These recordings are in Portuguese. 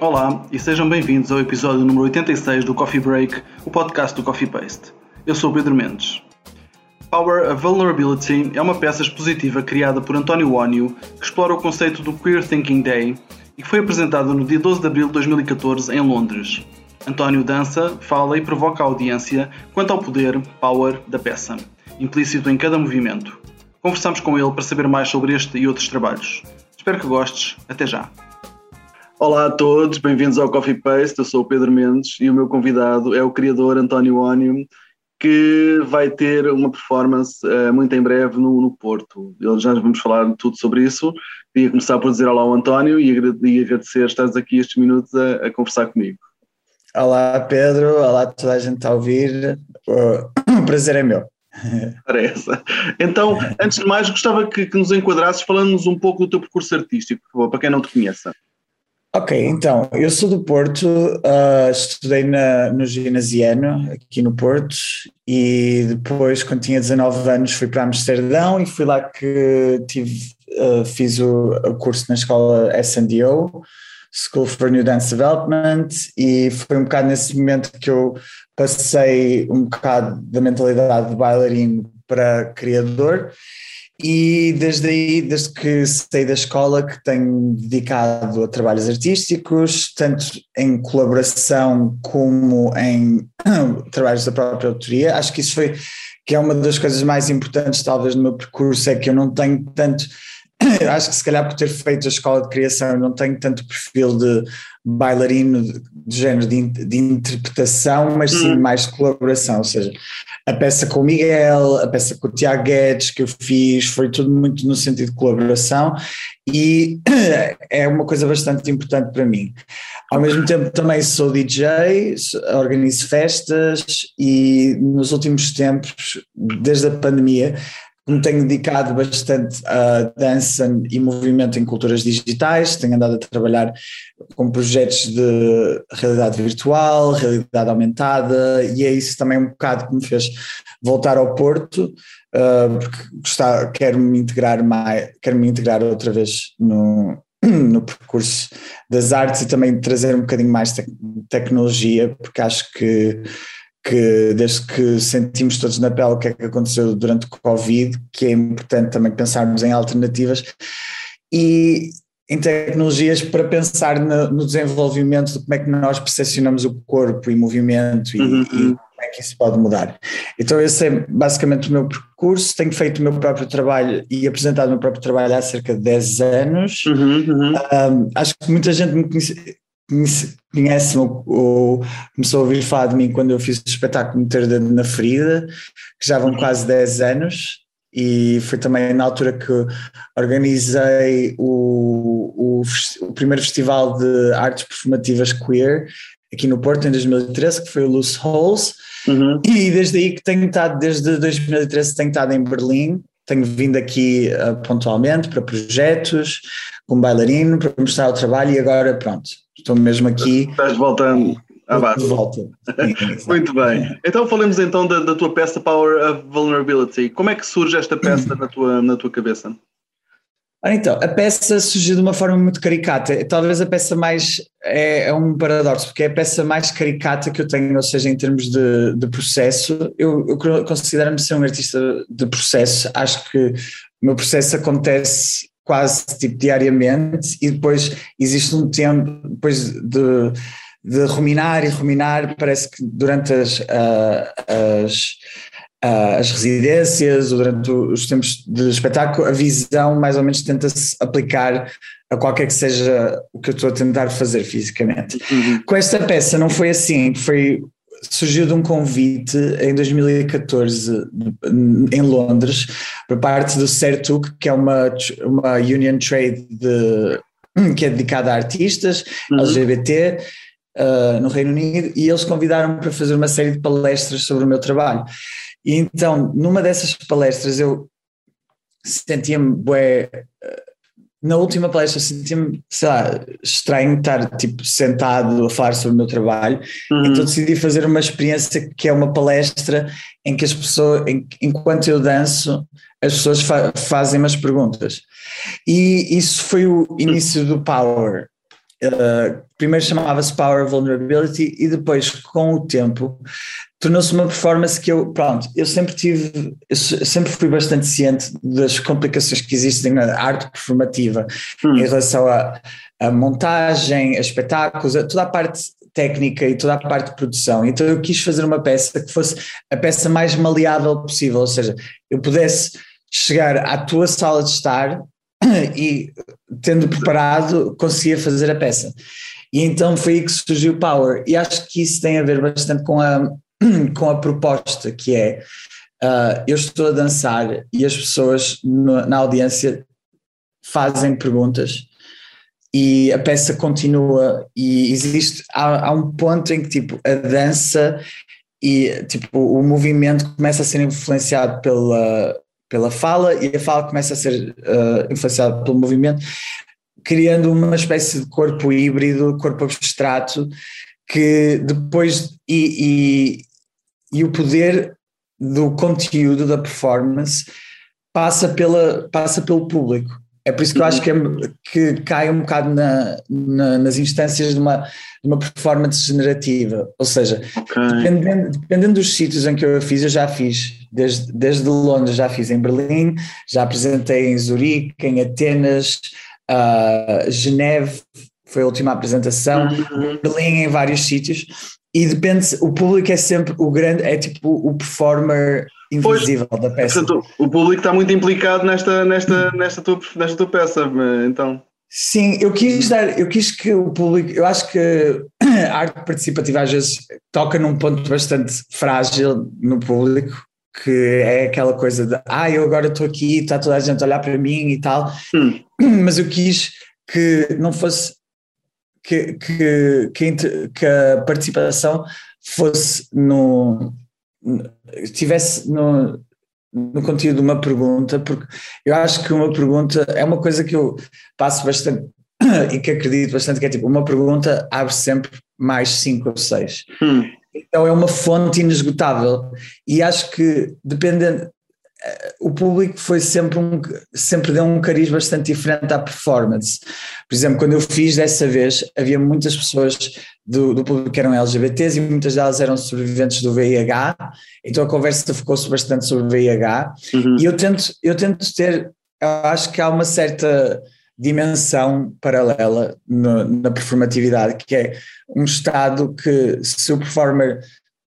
Olá e sejam bem-vindos ao episódio número 86 do Coffee Break, o podcast do Coffee Paste. Eu sou Pedro Mendes. Power of Vulnerability é uma peça expositiva criada por António Onio que explora o conceito do Queer Thinking Day e que foi apresentada no dia 12 de abril de 2014 em Londres. António dança, fala e provoca a audiência quanto ao poder, power, da peça, implícito em cada movimento. Conversamos com ele para saber mais sobre este e outros trabalhos. Espero que gostes. Até já! Olá a todos, bem-vindos ao Coffee Paste. Eu sou o Pedro Mendes e o meu convidado é o criador António Ónio, que vai ter uma performance uh, muito em breve no, no, Porto. Já vamos falar tudo sobre isso. Queria começar por dizer olá ao António e, agradecer estares aqui estes minutos a, a, conversar comigo. Olá Pedro, olá a toda a gente a ouvir. O prazer é meu. Parece. Então, antes de mais, gostava que, que nos enquadrasses falando-nos um pouco do teu percurso artístico, por favor, para quem não te conheça. Ok, então, eu sou do Porto, uh, estudei na, no ginasiano, aqui no Porto, e depois, quando tinha 19 anos, fui para Amsterdão e fui lá que tive, uh, fiz o, o, curso na escola SNDO, School for New Dance Development, e foi um bocado nesse momento que eu passei um bocado da mentalidade de bailarino para criador, e desde aí, desde que saí da escola, que tenho dedicado a trabalhos artísticos, tanto em colaboração como em trabalhos da própria autoria. Acho que isso foi que é uma das coisas mais importantes, talvez, no meu percurso, é que eu não tenho tanto. Acho que se calhar por ter feito a escola de criação, eu não tenho tanto perfil de bailarino de, género de, de, interpretação, mas sim hum. mais de colaboração, ou seja, a peça com o Miguel, a peça com o Tiago Guedes que eu fiz, foi tudo muito no sentido de colaboração e é uma coisa bastante importante para mim. Ao mesmo tempo também sou DJ, organizo festas e nos últimos tempos, desde a pandemia, me tenho dedicado bastante a dança e movimento em culturas digitais, tenho andado a trabalhar com projetos de realidade virtual, realidade aumentada, e é isso também um bocado que me fez voltar ao Porto, uh, porque gostar, quero me integrar mais, quero me integrar outra vez no, no percurso das artes e também trazer um bocadinho mais de tecnologia, porque acho que que desde que sentimos todos na pele o que é que aconteceu durante o Covid, que é importante também pensarmos em alternativas e em tecnologias para pensar no, no desenvolvimento de como é que nós percepcionamos o corpo e movimento e, uhum. e, como é que isso pode mudar. Então esse é basicamente o meu percurso, tenho feito o meu próprio trabalho e apresentado o meu próprio trabalho há cerca de 10 anos. Uhum, uhum. Um, acho que muita gente me conhece, conhece-me ou começou a ouvir falar de mim quando eu fiz o espetáculo Meter Dedo na Ferida, que já vão quase 10 anos, e foi também na altura que organizei o, o, o primeiro festival de artes performativas queer aqui no Porto em 2013, que foi o Loose Holes, uhum. e desde aí que tenho estado, desde 2013 tenho estado em Berlim, tenho vindo aqui uh, pontualmente para projetos, como bailarino, para mostrar o trabalho e agora pronto, estou mesmo aqui. Estás voltando à base. Volta. Muito bem. Então falemos então da, da, tua peça Power of Vulnerability. Como é que surge esta peça na tua, na tua cabeça? Então, a peça surgiu de uma forma muito caricata. Talvez a peça mais. É, é, um paradoxo, porque é a peça mais caricata que eu tenho, ou seja, em termos de, de processo. Eu, eu considero-me ser um artista de processo. Acho que o meu processo acontece quase tipo diariamente e depois existe um tempo depois de, de ruminar e ruminar, parece que durante as, uh, as, as residências durante os tempos de espetáculo a visão mais ou menos tenta-se aplicar a qualquer que seja o que eu estou a tentar fazer fisicamente. Uhum. Com esta peça não foi assim, foi surgiu de um convite em 2014 em Londres por parte do CERTUC, que é uma, uma union trade de, que é dedicada a artistas uhum. LGBT uh, no Reino Unido e eles convidaram-me para fazer uma série de palestras sobre o meu trabalho. E então, numa dessas palestras eu sentia-me bué, na última palestra senti-me, sei lá, estranho estar tipo sentado a falar sobre o meu trabalho, uhum. então decidi fazer uma experiência que é uma palestra em que as pessoas, em, enquanto eu danço, as pessoas fa fazem umas perguntas. E isso foi o início do Power. Uh, primeiro chamava-se Power Vulnerability e depois, com o tempo, tornou-se uma performance que eu, pronto, eu sempre tive, eu sempre fui bastante ciente das complicações que existem na arte performativa hum. em relação à, montagem, a espetáculos, a toda a parte técnica e toda a parte de produção. Então eu quis fazer uma peça que fosse a peça mais maleável possível, ou seja, eu pudesse chegar à tua sala de estar e tendo preparado conseguia fazer a peça. E então foi aí que surgiu o Power. E acho que isso tem a ver bastante com a, com a proposta, que é uh, eu estou a dançar e as pessoas no, na audiência fazem perguntas e a peça continua e existe há, há, um ponto em que tipo a dança e tipo o movimento começa a ser influenciado pela pela fala e a fala começa a ser uh, influenciada pelo movimento, criando uma espécie de corpo híbrido, corpo abstrato, que depois. E, e, e o poder do conteúdo da performance passa, pela, passa pelo público. É por isso que eu acho que, é, que cai um bocado na, na, nas instâncias de uma, de uma performance generativa. Ou seja, okay. dependendo, dependendo dos sítios em que eu fiz, eu já fiz desde, desde Londres, já fiz em Berlim, já apresentei em Zurique, em Atenas, uh, Geneve, foi a última apresentação, uhum. Berlim em vários sítios, e depende, o público é sempre o grande, é tipo o performer invisível pois, da peça. Portanto, o público está muito implicado nesta, nesta, nesta, tua, nesta tua peça, então. Sim, eu quis dar, eu quis que o público, eu acho que a arte participativa às vezes toca num ponto bastante frágil no público, que é aquela coisa de ah, eu agora estou aqui, está toda a gente a olhar para mim e tal, hum. mas eu quis que não fosse que, que, que, a participação fosse no tivesse no, no conteúdo de uma pergunta, porque eu acho que uma pergunta é uma coisa que eu passo bastante e que acredito bastante, que é tipo, uma pergunta abre sempre mais cinco ou seis. Hum. Então é uma fonte inesgotável. E acho que, dependendo, o público foi sempre um, sempre deu um cariz bastante diferente à performance. Por exemplo, quando eu fiz dessa vez, havia muitas pessoas do, do público que eram LGBTs e muitas delas eram sobreviventes do VIH, então a conversa focou-se bastante sobre o VIH. Uhum. E eu tento, eu tento ter, eu acho que há uma certa dimensão paralela no, na performatividade, que é um estado que, se o performer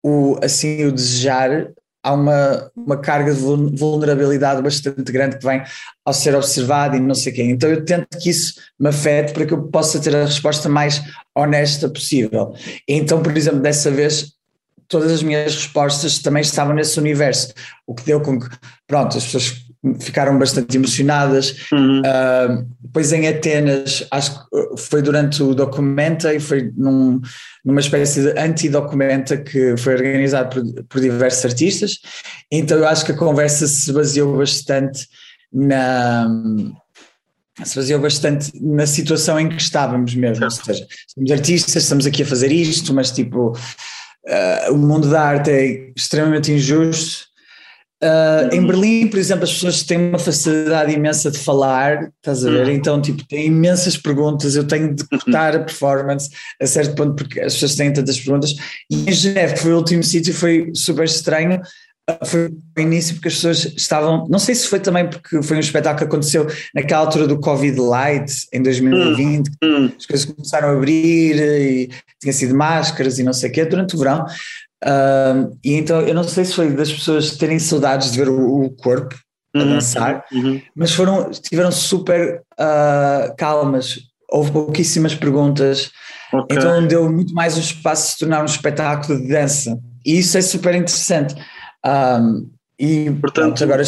o, assim o desejar, há uma, uma carga de vulnerabilidade bastante grande que vem ao ser observado e não sei quem. Então eu tento que isso me afete para que eu possa ter a resposta mais honesta possível. Então, por exemplo, dessa vez todas as minhas respostas também estavam nesse universo, o que deu com que, pronto, as pessoas ficaram bastante emocionadas. Uhum. Uh, depois em Atenas, acho que foi durante o Documenta e foi num, numa espécie de anti-documenta que foi organizado por, por, diversos artistas. Então eu acho que a conversa se baseou bastante na se baseou bastante na situação em que estávamos mesmo, ou seja, somos artistas, estamos aqui a fazer isto, mas tipo uh, o mundo da arte é extremamente injusto Uh, em Berlim, por exemplo, as pessoas têm uma facilidade imensa de falar, estás a ver? Hum. Então, tipo, tem imensas perguntas, eu tenho de cortar a performance a certo ponto, porque as pessoas têm tantas perguntas. E em Geneve, que foi o último sítio, foi super estranho. Uh, foi o início porque as pessoas estavam. Não sei se foi também porque foi um espetáculo que aconteceu naquela altura do Covid Light, em 2020, hum. hum. as coisas começaram a abrir e tinha sido máscaras e não sei o quê, durante o verão. E então eu não sei se foi das pessoas terem saudades de ver o, o corpo a uhum, dançar, uhum. mas foram, estiveram super uh, calmas, houve pouquíssimas perguntas, okay. então deu muito mais um espaço de se tornar um espetáculo de dança. E isso é super interessante. Um, e portanto, pronto, agora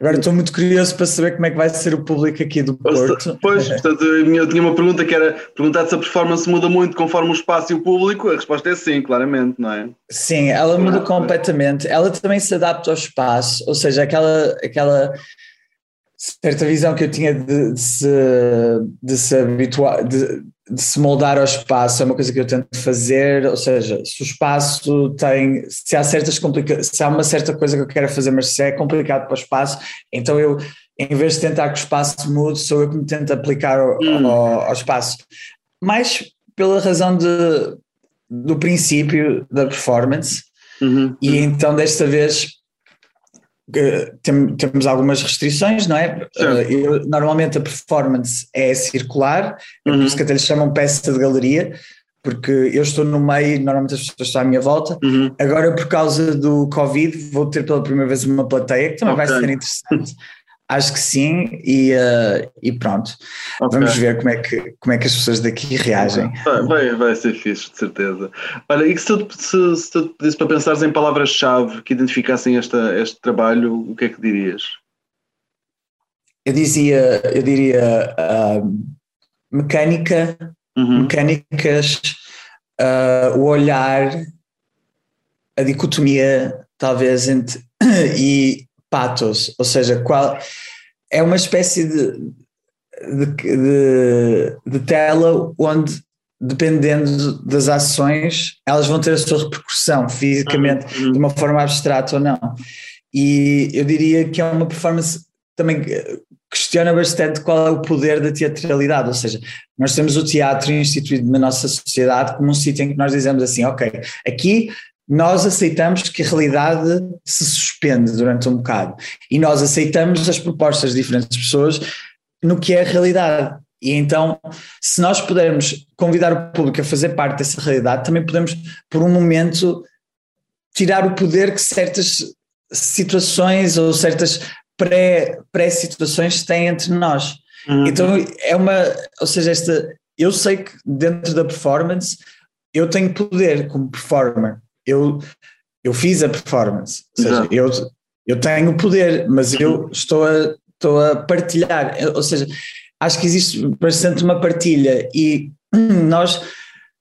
Agora estou muito curioso para saber como é que vai ser o público aqui do Porto. Pois, portanto, eu tinha uma pergunta que era perguntar se a performance muda muito conforme o espaço e o público. A resposta é sim, claramente, não é? Sim, ela muda completamente. Ela também se adapta ao espaço, ou seja, aquela, aquela certa visão que eu tinha de, de se, de se habituar, de, de se moldar ao espaço é uma coisa que eu tento fazer, ou seja, se o espaço tem, se há certas complicações, se há uma certa coisa que eu quero fazer, mas se é complicado para o espaço, então eu, em vez de tentar que o espaço mude, sou eu que me tento aplicar ao, hum. ao, ao espaço. mais pela razão de, do princípio da performance, uhum. e então desta vez tem, temos algumas restrições, não é? Eu, normalmente a performance é circular, é por isso uhum. que até lhe chamam peça de galeria, porque eu estou no meio, normalmente as pessoas estão à minha volta. Uhum. Agora, por causa do Covid, vou ter pela primeira vez uma plateia que também okay. vai ser interessante. Acho que sim, e, uh, e pronto. Okay. Vamos ver como é, que, como é que as pessoas daqui reagem. Vai, vai ser fixe, de certeza. Olha, e se tu, se, se tu pedisse para pensares em palavras-chave que identificassem esta, este trabalho, o que é que dirias? Eu dizia, eu diria uh, mecânica, uhum. mecânicas, uh, o olhar, a dicotomia, talvez, entre. e patos, ou seja, qual é uma espécie de, de, de, de tela onde dependendo das ações, elas vão ter a sua repercussão fisicamente, uhum. de uma forma abstrata ou não. E eu diria que é uma performance também questiona bastante qual é o poder da teatralidade, ou seja, nós temos o teatro instituído na nossa sociedade como um sítio em que nós dizemos assim, ok, aqui nós aceitamos que a realidade se suspende durante um bocado e nós aceitamos as propostas de diferentes pessoas no que é a realidade. E então, se nós pudermos convidar o público a fazer parte dessa realidade, também podemos, por um momento, tirar o poder que certas situações ou certas pré-situações pré têm entre nós. Uhum. Então, é uma. Ou seja, esta. Eu sei que dentro da performance eu tenho poder como performer eu, eu fiz a performance, ou seja, eu, eu tenho poder, mas eu estou a, estou a partilhar, ou seja, acho que existe bastante uma partilha e nós,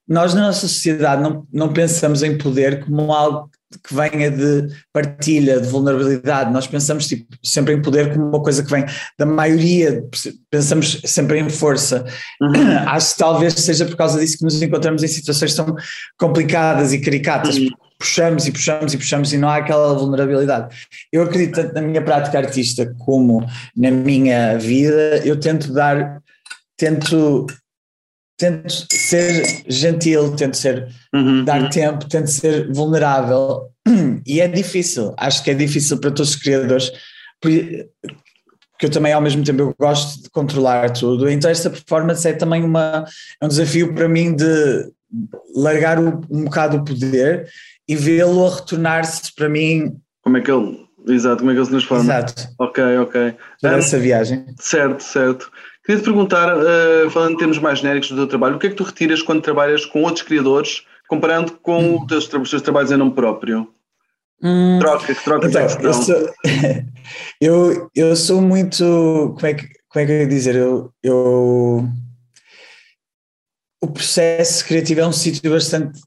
nós na nossa sociedade não, não pensamos em poder como algo que venha de partilha, de vulnerabilidade. Nós pensamos tipo, sempre em poder como uma coisa que vem da maioria, pensamos sempre em força. Uhum. Acho que talvez seja por causa disso que nos encontramos em situações tão complicadas e caricatas. Uhum. Puxamos e puxamos e puxamos e não há aquela vulnerabilidade. Eu acredito tanto na minha prática artista como na minha vida, eu tento dar, tento tento ser gentil, tento ser uhum. dar tempo, tento ser vulnerável e é difícil, acho que é difícil para todos os criadores, porque eu também ao mesmo tempo eu gosto de controlar tudo, então esta performance é também uma, é um desafio para mim de largar um, um bocado o poder e vê-lo a retornar-se para mim. Como é que ele, exato, como é que ele se transforma? Exato. Ok, ok. Toda essa viagem. Certo, certo. Queria te perguntar, uh, falando em termos mais genéricos do teu trabalho, o que é que tu retiras quando trabalhas com outros criadores, comparando com hum. os, teus, os teus trabalhos em nome próprio? Hum, troca, que troca então, eu sou, eu, eu sou muito. Como é que, como é que eu ia dizer? Eu, eu, o processo criativo é um sítio bastante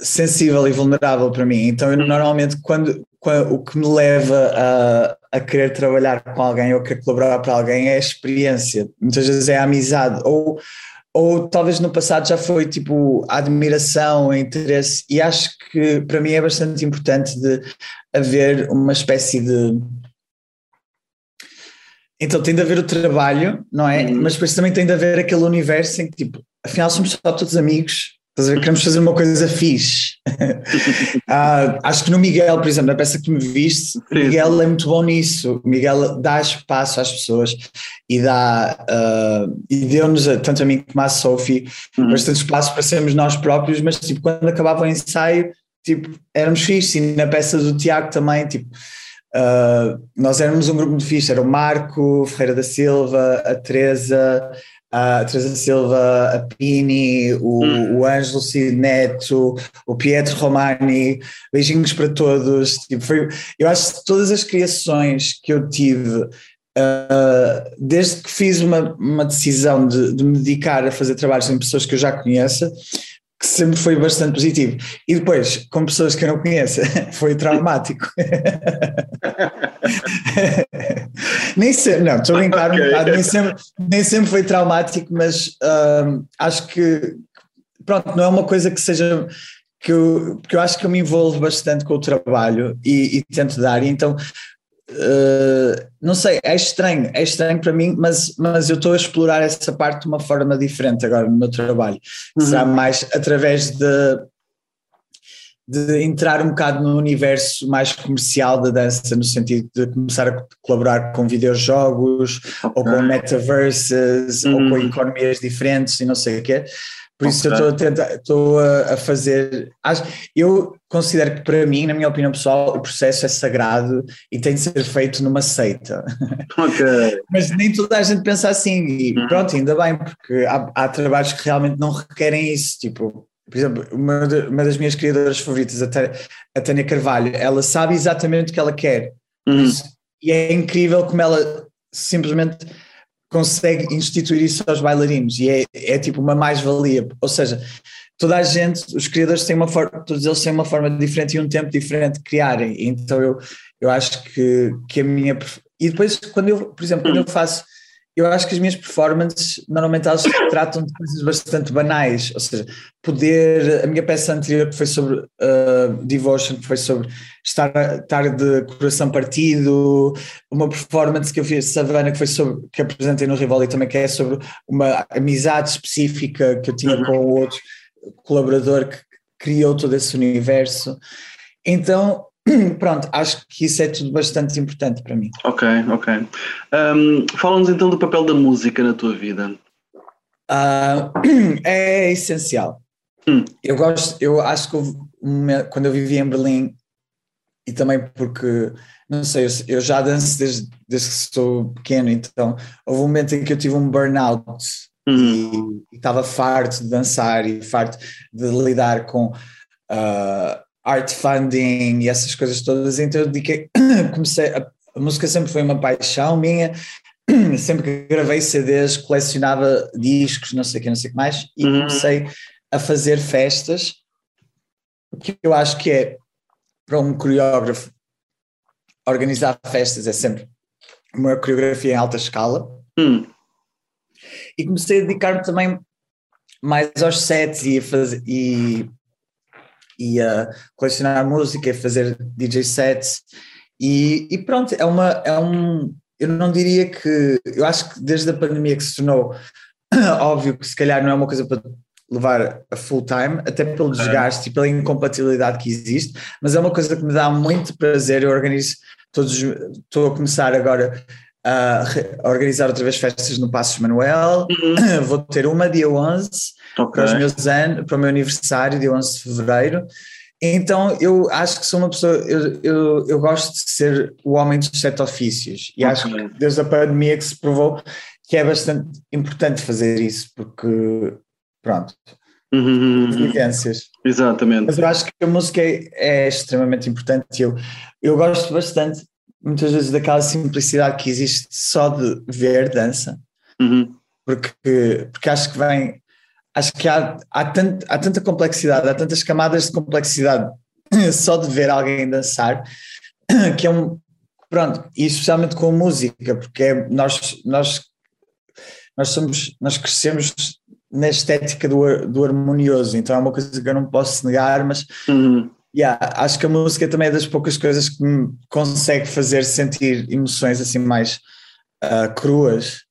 sensível e vulnerável para mim. Então, eu normalmente, quando, quando o que me leva a, a querer trabalhar com alguém ou querer colaborar para alguém é a experiência, muitas vezes é a amizade, ou, ou talvez no passado já foi tipo a admiração, o interesse, e acho que para mim é bastante importante de haver uma espécie de. Então tem de haver o trabalho, não é? Uhum. Mas depois também tem de haver aquele universo em que tipo, afinal somos só todos amigos Queremos fazer uma coisa fixe. uh, acho que no Miguel, por exemplo, na peça que me viste, o Miguel é muito bom nisso. O Miguel dá espaço às pessoas e dá uh, e deu-nos, tanto a mim como à Sophie, uhum. bastante espaço para sermos nós próprios, mas tipo, quando acabava o ensaio, tipo, éramos fixes. E na peça do Tiago também, tipo, uh, nós éramos um grupo muito fixe. Era o Marco Ferreira da Silva, a Teresa, a Teresa Silva, a Pini, o, hum. o Ângelo Cid Neto, o Pietro Romani, beijinhos para todos. Tipo, foi, eu acho que todas as criações que eu tive, uh, desde que fiz uma, uma decisão de, de, me dedicar a fazer trabalhos em pessoas que eu já conheço, que sempre foi bastante positivo. E depois, com pessoas que eu não conheço, foi traumático. nem sempre, não, estou a brincar okay. um bocado, nem sempre, nem sempre foi traumático, mas uh, acho que, pronto, não é uma coisa que seja. Que eu, que eu acho que eu me envolvo bastante com o trabalho e, e tento dar, e então Uh, não sei, é estranho, é estranho para mim, mas, mas eu estou a explorar essa parte de uma forma diferente agora no meu trabalho. Uhum. Será mais através de, de entrar um bocado no universo mais comercial da dança, no sentido de começar a colaborar com videojogos, okay. ou com metaverses, uhum. ou com uhum. economias diferentes e não sei o quê. Por isso eu estou a tentar, estou a, fazer. Acho, eu considero que para mim, na minha opinião pessoal, o processo é sagrado e tem de ser feito numa seita. Okay. Mas nem toda a gente pensa assim, e uhum. pronto, ainda bem, porque há, há, trabalhos que realmente não requerem isso. Tipo, por exemplo, uma, de, uma das minhas criadoras favoritas, a, Tânia Carvalho, ela sabe exatamente o que ela quer. Uhum. E é incrível como ela simplesmente consegue instituir isso aos bailarinos e é, é tipo uma mais-valia. Ou seja, toda a gente, os criadores têm uma forma, todos eles têm uma forma diferente e um tempo diferente de criarem. Então eu, eu acho que, que a minha. E depois, quando eu, por exemplo, quando eu faço eu acho que as minhas performances normalmente elas tratam de coisas bastante banais, ou seja, poder, a minha peça anterior que foi sobre uh, Devotion, foi sobre estar, estar de coração partido, uma performance que eu fiz Savana que foi sobre, que apresentei no Rivoli também, que é sobre uma amizade específica que eu tinha uhum. com o outro colaborador que criou todo esse universo. Então, pronto, acho que isso é tudo bastante importante para mim. Ok, ok. Um, Fala-nos então do papel da música na tua vida. Uh, é essencial. Hum. Eu gosto, eu acho que quando eu vivi em Berlim, e também porque, não sei, eu, já danço desde, desde que sou pequeno, então houve um momento em que eu tive um burnout uhum. e estava farto de dançar e farto de lidar com. Uh, art funding e essas coisas todas, então eu dediquei, comecei, a, a música sempre foi uma paixão minha, sempre que gravei CDs, colecionava discos, não sei o que, não sei o que mais, e uhum. comecei a fazer festas, que eu acho que é para um coreógrafo organizar festas é sempre uma coreografia em alta escala. Uhum. E comecei a dedicar-me também mais aos sets e, fazer, e e a colecionar música, e fazer DJ sets e, e, pronto, é uma, é um, eu não diria que, eu acho que desde a pandemia que se tornou óbvio que se calhar não é uma coisa para levar a full time, até pelo desgaste e pela incompatibilidade que existe, mas é uma coisa que me dá muito prazer, eu organizo todos, estou a começar agora a organizar outra vez festas no Passos Manuel, uhum. vou ter uma dia 11, okay. para os meus anos, para o meu aniversário, dia 11 de fevereiro. Então eu acho que sou uma pessoa, eu, eu, eu gosto de ser o homem dos sete ofícios e okay. acho que desde a pandemia que se provou que é bastante importante fazer isso, porque pronto, uhum, evidências. Exatamente. Mas eu acho que a música é, é extremamente importante. Eu, eu gosto bastante, muitas vezes, daquela simplicidade que existe só de ver dança, uhum. porque, porque acho que vem acho que há, há, tant, há tanta complexidade, há tantas camadas de complexidade só de ver alguém dançar, que é um. Pronto, e especialmente com a música, porque é, nós, nós, nós somos, nós crescemos na estética do, do harmonioso, então é uma coisa que eu não posso negar, mas uhum. yeah, acho que a música também é das poucas coisas que me consegue fazer sentir emoções assim mais uh, cruas,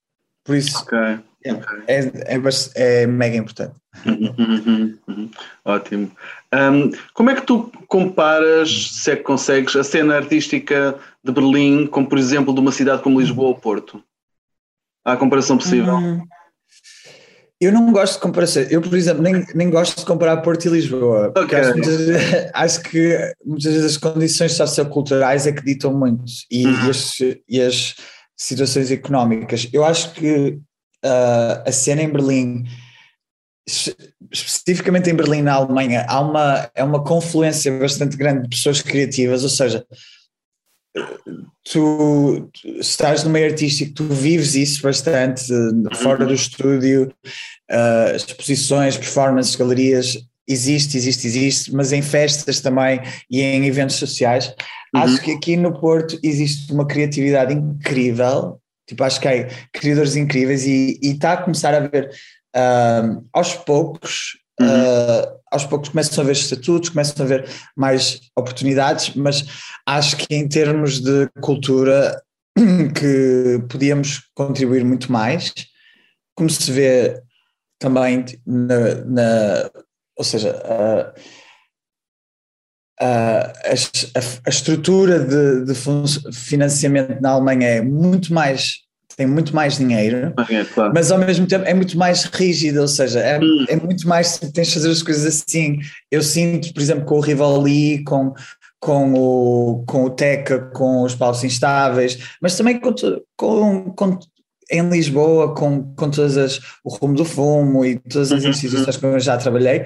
por isso okay. É, é, é, é, mega importante. Uhum, uhum, uhum. Ótimo. Um, como é que tu comparas, se é que consegues, a cena artística de Berlim com, por exemplo, de uma cidade como Lisboa ou Porto? Há comparação possível? Hum, eu não gosto de comparação. Eu, por exemplo, nem, nem gosto de comparar Porto e Lisboa. Okay. acho, muitas, acho, que muitas vezes as condições socioculturais é que ditam muito e, uhum. as, e as situações económicas. Eu acho que uh, a cena em Berlim, especificamente em Berlim, na Alemanha, há uma, é uma confluência bastante grande de pessoas criativas, ou seja, tu, estás no meio artístico, tu vives isso bastante, fora do estúdio, uh, exposições, performances, galerias, existe, existe, existe, mas em festas também e em eventos sociais. Uhum. Acho que aqui no Porto existe uma criatividade incrível Tipo, acho que há criadores incríveis e está a começar a ver um, aos poucos uhum. uh, aos poucos começam a haver estatutos, começam a haver mais oportunidades, mas acho que em termos de cultura que podíamos contribuir muito mais, como se vê também na, na ou seja, a, a, a, estrutura de, de, financiamento na Alemanha é muito mais tem muito mais dinheiro, é, claro. mas ao mesmo tempo é muito mais rígida, ou seja, é, hum. é muito mais tens de fazer as coisas assim. Eu sinto, por exemplo, com o Rivali, com, com o, com o Teca, com os paus instáveis, mas também com, com, com em Lisboa, com, com todas as, o rumo do fumo e todas as uhum, instituições uhum. que eu já trabalhei,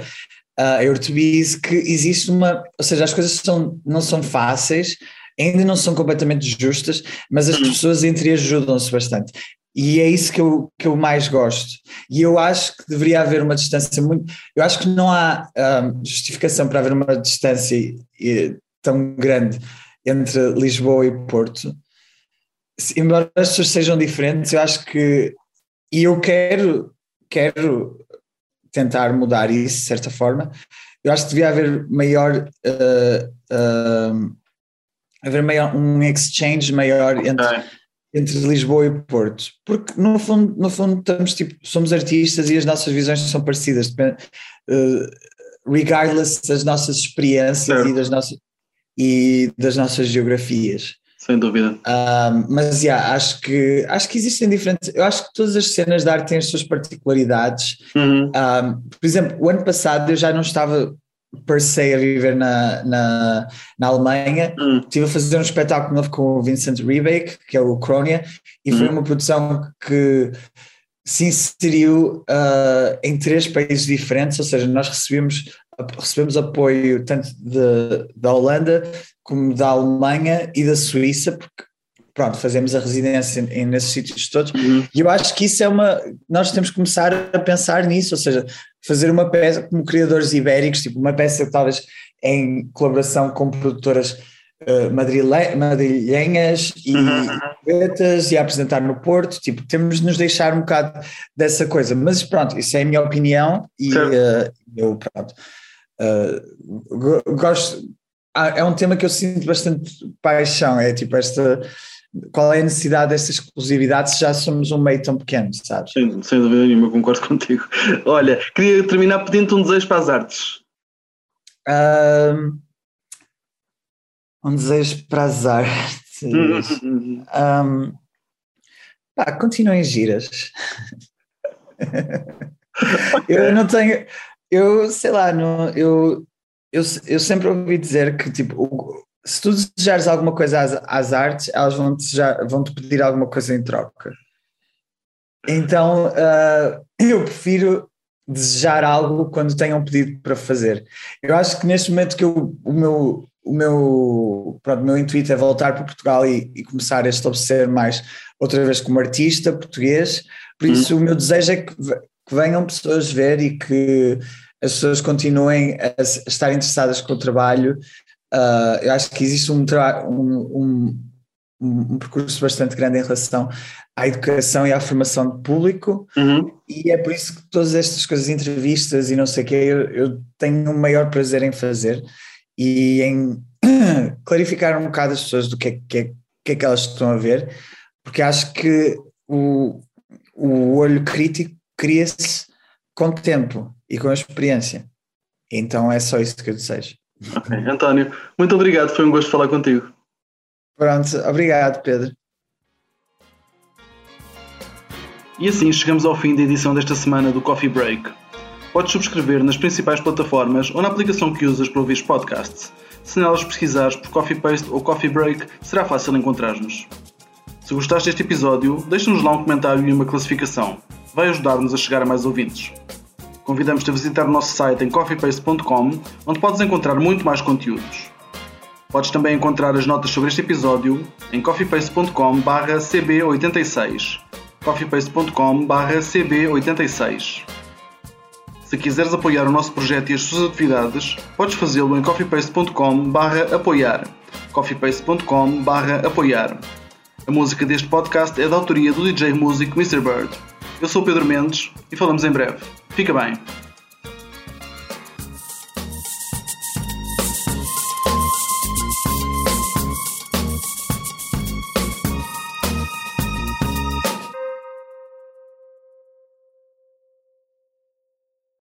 a Eurotubis, que existe uma, ou seja, as coisas são, não são fáceis, ainda não são completamente justas, mas as uhum. pessoas entre ajudam-se bastante. E é isso que eu, que eu mais gosto. E eu acho que deveria haver uma distância muito. Eu acho que não há um, justificação para haver uma distância tão grande entre Lisboa e Porto. Embora as pessoas sejam diferentes, eu acho que. E eu quero, quero tentar mudar isso de certa forma. Eu acho que devia haver maior. Uh, uh, haver maior, um exchange maior entre, okay. entre Lisboa e Porto. Porque no fundo, no fundo estamos, tipo, somos artistas e as nossas visões são parecidas. Uh, regardless das nossas experiências e das nossas e das nossas geografias. Sem dúvida. Um, mas yeah, acho que acho que existem diferentes. Eu acho que todas as cenas de arte têm as suas particularidades. Uhum. Um, por exemplo, o ano passado eu já não estava per se a viver na, na, na Alemanha. Uhum. Estive a fazer um espetáculo novo com o Vincent Rebeck, que é o Cronia, e uhum. foi uma produção que se inseriu uh, em três países diferentes, ou seja, nós recebemos recebemos apoio tanto de, da Holanda como da Alemanha e da Suíça, porque pronto, fazemos a residência em, nesses sítios todos, uhum. e eu acho que isso é uma, nós temos que começar a pensar nisso, ou seja, fazer uma peça como criadores ibéricos, tipo uma peça talvez em colaboração com produtoras uh, madrilhenhas e uhum. poetas e a apresentar no Porto, tipo, temos de nos deixar um bocado dessa coisa, mas pronto, isso é a minha opinião e uh, eu pronto Uh, gosto, é um tema que eu sinto bastante paixão, é tipo esta, qual é a necessidade desta exclusividade se já somos um meio tão pequeno, sabes? Sem, sem dúvida nenhuma, concordo contigo. Olha, queria terminar pedindo um desejo para as artes. Um, um desejo para as artes. um, pá, continuem giras. eu não tenho, eu sei lá, não, eu, eu, eu sempre ouvi dizer que tipo, se tu desejares alguma coisa às, às artes, elas vão te, vão te pedir alguma coisa em troca. Então uh, eu prefiro desejar algo quando tenham um pedido para fazer. Eu acho que neste momento que eu, o meu o meu, pronto, o meu intuito é voltar para Portugal e, e, começar a estabelecer mais outra vez como artista português, por isso uhum. o meu desejo é que, que venham pessoas ver e que as pessoas continuem a estar interessadas com o trabalho. Uh, eu acho que existe um, um, um, um, percurso bastante grande em relação à educação e à formação de público, uhum. e é por isso que todas estas coisas, entrevistas e não sei o quê, eu, eu tenho o maior prazer em fazer e em clarificar um bocado as pessoas do que é que, é, que, é que elas estão a ver, porque acho que o, o olho crítico cria-se com tempo e com a experiência. Então é só isso que eu desejo. Ok, António, muito obrigado, foi um gosto falar contigo. Pronto, obrigado, Pedro. E assim chegamos ao fim da edição desta semana do Coffee Break. Podes subscrever nas principais plataformas ou na aplicação que usas para ouvir podcasts. Se nelas pesquisares por Coffee Paste ou Coffee Break, será fácil encontrar-nos. Se gostaste deste episódio, deixa-nos lá um comentário e uma classificação. Vai ajudar-nos a chegar a mais ouvintes. Convidamos-te a visitar o nosso site em coffeepaste.com, onde podes encontrar muito mais conteúdos. Podes também encontrar as notas sobre este episódio em coffeepaste.com cb86 coffeepaste.com cb86 Se quiseres apoiar o nosso projeto e as suas atividades, podes fazê-lo em coffeepaste.com apoiar coffeepaste.com apoiar A música deste podcast é da autoria do DJ músico Mr. Bird. Eu sou Pedro Mendes e falamos em breve. Fica bem.